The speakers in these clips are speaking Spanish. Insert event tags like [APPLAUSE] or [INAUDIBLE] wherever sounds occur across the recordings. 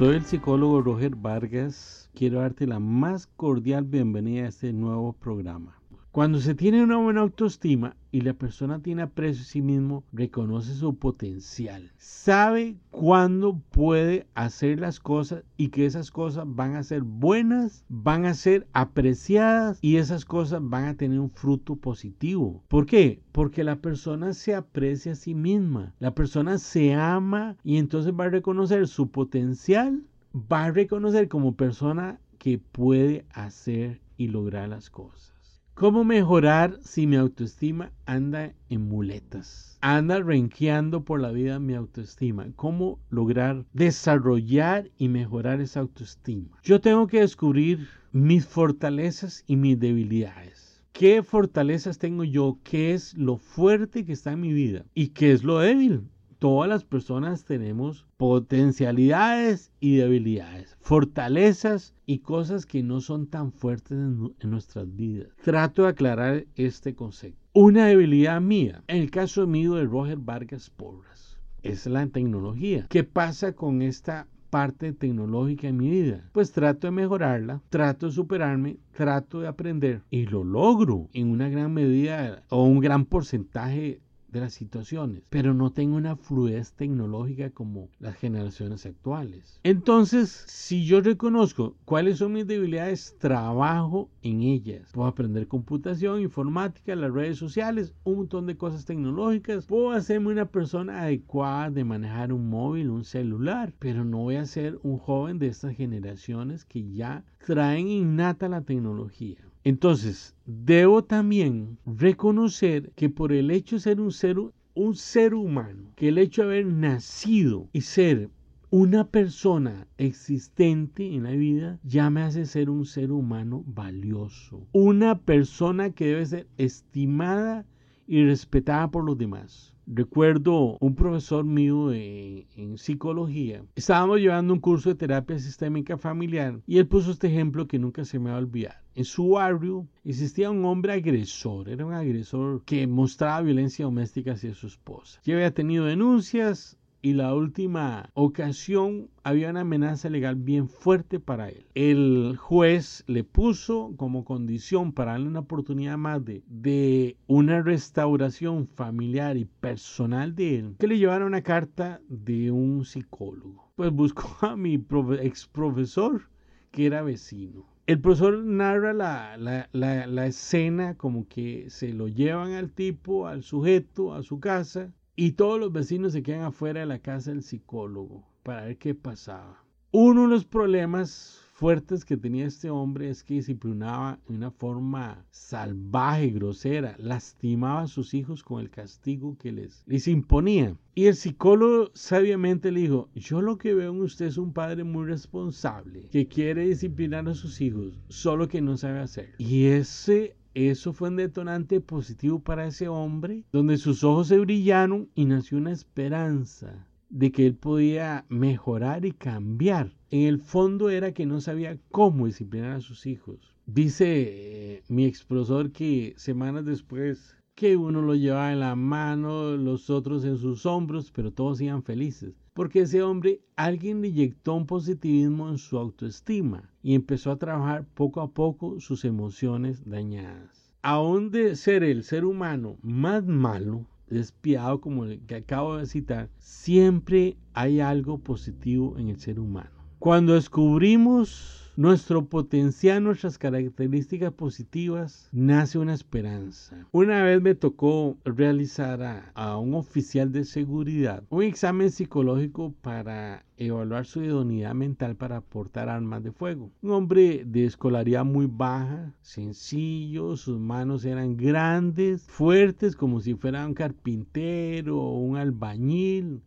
Soy el psicólogo Roger Vargas. Quiero darte la más cordial bienvenida a este nuevo programa. Cuando se tiene una buena autoestima y la persona tiene aprecio a sí mismo, reconoce su potencial, sabe cuándo puede hacer las cosas y que esas cosas van a ser buenas, van a ser apreciadas y esas cosas van a tener un fruto positivo. ¿Por qué? Porque la persona se aprecia a sí misma, la persona se ama y entonces va a reconocer su potencial, va a reconocer como persona que puede hacer y lograr las cosas. ¿Cómo mejorar si mi autoestima anda en muletas? Anda renqueando por la vida mi autoestima. ¿Cómo lograr desarrollar y mejorar esa autoestima? Yo tengo que descubrir mis fortalezas y mis debilidades. ¿Qué fortalezas tengo yo? ¿Qué es lo fuerte que está en mi vida? ¿Y qué es lo débil? Todas las personas tenemos potencialidades y debilidades, fortalezas y cosas que no son tan fuertes en, nuestras vidas. Trato de aclarar este concepto. Una debilidad mía, en el caso mío de Roger Vargas Porras, es la tecnología. ¿Qué pasa con esta parte tecnológica en mi vida. Pues trato de mejorarla, trato de superarme, trato de aprender y lo logro en una gran medida o un gran porcentaje de las situaciones, pero no tengo una fluidez tecnológica como las generaciones actuales. Entonces, si yo reconozco cuáles son mis debilidades, trabajo en ellas. Puedo aprender computación, informática, las redes sociales, un montón de cosas tecnológicas. Puedo hacerme una persona adecuada de manejar un móvil, un celular, pero no voy a ser un joven de estas generaciones que ya traen innata la tecnología. Entonces, debo también reconocer que por el hecho de ser un ser, humano, que el hecho de haber nacido y ser una persona existente en la vida ya me hace ser un ser humano valioso. Una persona que debe ser estimada y respetada por los demás. Recuerdo un profesor mío en psicología. Estábamos llevando un curso de terapia sistémica familiar y él puso este ejemplo que nunca se me va a olvidar. En su barrio existía un hombre agresor, era un agresor que mostraba violencia doméstica hacia su esposa. Ya había tenido denuncias, y la última ocasión había una amenaza legal bien fuerte para él. El juez le puso como condición para darle una oportunidad más de, de una restauración familiar y personal de él que le llevara una carta de un psicólogo. Pues buscó [LAUGHS] a mi ex profesor que era vecino. El profesor narra la, la, la, escena como que se lo llevan al tipo, al sujeto, a su casa y todos los vecinos se quedan afuera de la casa del psicólogo para ver qué pasaba. Uno de los problemas fuertes que tenía este hombre es que disciplinaba de una forma salvaje, grosera, lastimaba a sus hijos con el castigo que les, les imponía. Y el psicólogo sabiamente le dijo, yo lo que veo en usted es un padre muy responsable, que quiere disciplinar a sus hijos, solo que no sabe hacer. Y ese eso fue un detonante positivo para ese hombre, donde sus ojos se brillaron y nació una esperanza de que él podía mejorar y cambiar. En el fondo era que no sabía cómo disciplinar a sus hijos. Dice eh, mi ex profesor que semanas después que uno lo llevaba en la mano, los otros en sus hombros, pero todos iban felices. Porque ese hombre, alguien le inyectó un positivismo en su autoestima y empezó a trabajar poco a poco sus emociones dañadas. Aún de ser el ser humano más malo, despiado como el que acabo de citar, siempre hay algo positivo en el ser humano. Cuando descubrimos nuestro potencial, nuestras características positivas, nace una esperanza. Una vez me tocó realizar a, un oficial de seguridad un examen psicológico para evaluar su idoneidad mental para portar armas de fuego. Un hombre de escolaridad muy baja, sencillo, sus manos eran grandes, fuertes como si fuera un carpintero o un albañil,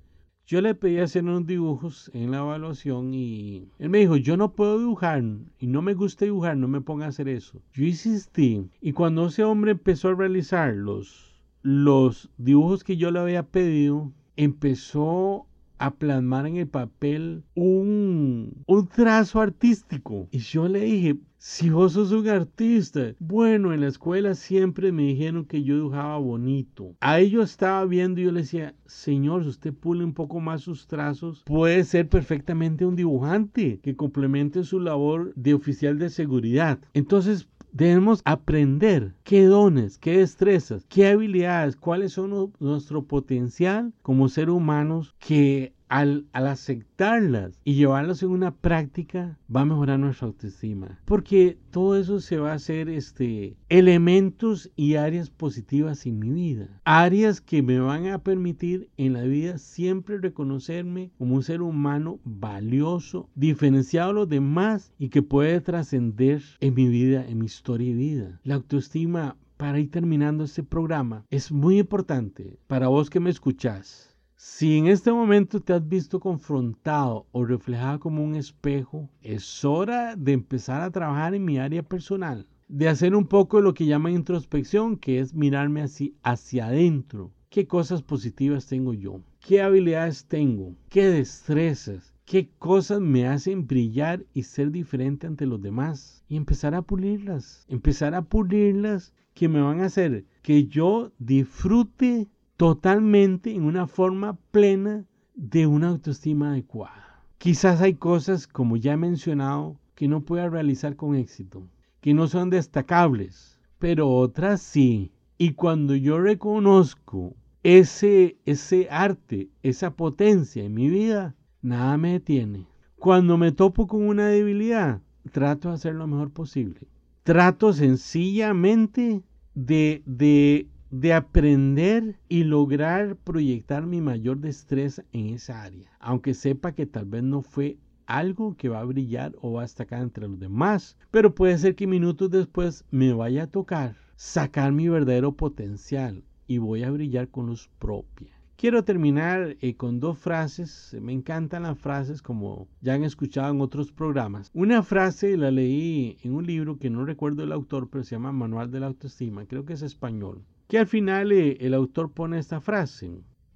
yo le pedí hacer unos dibujos en la evaluación y él me dijo, yo no puedo dibujar y no me gusta dibujar, no me ponga a hacer eso. Yo insistí y cuando ese hombre empezó a realizar los, los dibujos que yo le había pedido, empezó a plasmar en el papel un, un trazo artístico. Y yo le dije, si vos sos un artista, bueno, en la escuela siempre me dijeron que yo dibujaba bonito. Ahí yo estaba viendo y yo le decía, señor, si usted pule un poco más sus trazos, puede ser perfectamente un dibujante que complemente su labor de oficial de seguridad. Entonces, Debemos aprender qué dones, qué destrezas, qué habilidades, cuáles son nuestro potencial como seres humanos que al, aceptarlas y llevarlas en una práctica, va a mejorar nuestra autoestima. Porque todo eso se va a hacer este, elementos y áreas positivas en mi vida. Áreas que me van a permitir en la vida siempre reconocerme como un ser humano valioso, diferenciado de los demás y que puede trascender en mi vida, en mi historia y vida. La autoestima para ir terminando este programa es muy importante para vos que me escuchás si en este momento te has visto confrontado o reflejado como un espejo, es hora de empezar a trabajar en mi área personal, de hacer un poco de lo que llama introspección, que es mirarme así hacia adentro. ¿Qué cosas positivas tengo yo? ¿Qué habilidades tengo? ¿Qué destrezas? ¿Qué cosas me hacen brillar y ser diferente ante los demás? Y empezar a pulirlas, empezar a pulirlas que me van a hacer que yo disfrute totalmente en una forma plena de una autoestima adecuada. Quizás hay cosas, como ya he mencionado, que no pueda realizar con éxito, que no son destacables, pero otras sí. Y cuando yo reconozco ese, ese arte, esa potencia en mi vida, nada me detiene. Cuando me topo con una debilidad, trato de hacer lo mejor posible. Trato sencillamente de, de de aprender y lograr proyectar mi mayor destreza en esa área, aunque sepa que tal vez no fue algo que va a brillar o va a destacar entre los demás, pero puede ser que minutos después me vaya a tocar sacar mi verdadero potencial y voy a brillar con luz propia. Quiero terminar eh, con dos frases. Me encantan las frases como ya han escuchado en otros programas. Una frase la leí en un libro que no recuerdo el autor, pero se llama Manual de la Autoestima. Creo que es español que al final eh, el autor pone esta frase.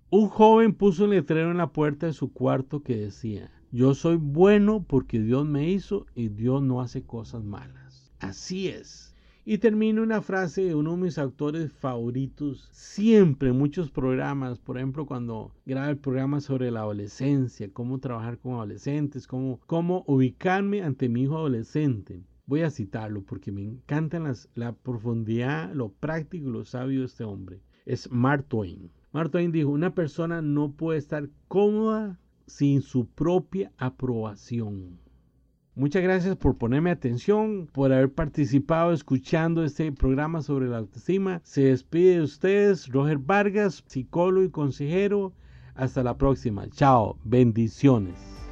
Un joven puso un letrero en la puerta de su cuarto que decía, yo soy bueno porque Dios me hizo y Dios no hace cosas malas. Así es. Y termino una frase de uno de mis autores favoritos, siempre en muchos programas, por ejemplo cuando graba el programa sobre la adolescencia, cómo trabajar con adolescentes, cómo, cómo ubicarme ante mi hijo adolescente. Voy a citarlo porque me encanta la profundidad, lo práctico y lo sabio de este hombre. Es. Mark Twain dijo, una persona no puede estar cómoda sin su propia aprobación. Muchas gracias por ponerme atención, por haber participado escuchando este programa sobre la autoestima. Se despide de ustedes Roger Vargas, psicólogo y consejero. Hasta la próxima. Chao. Bendiciones.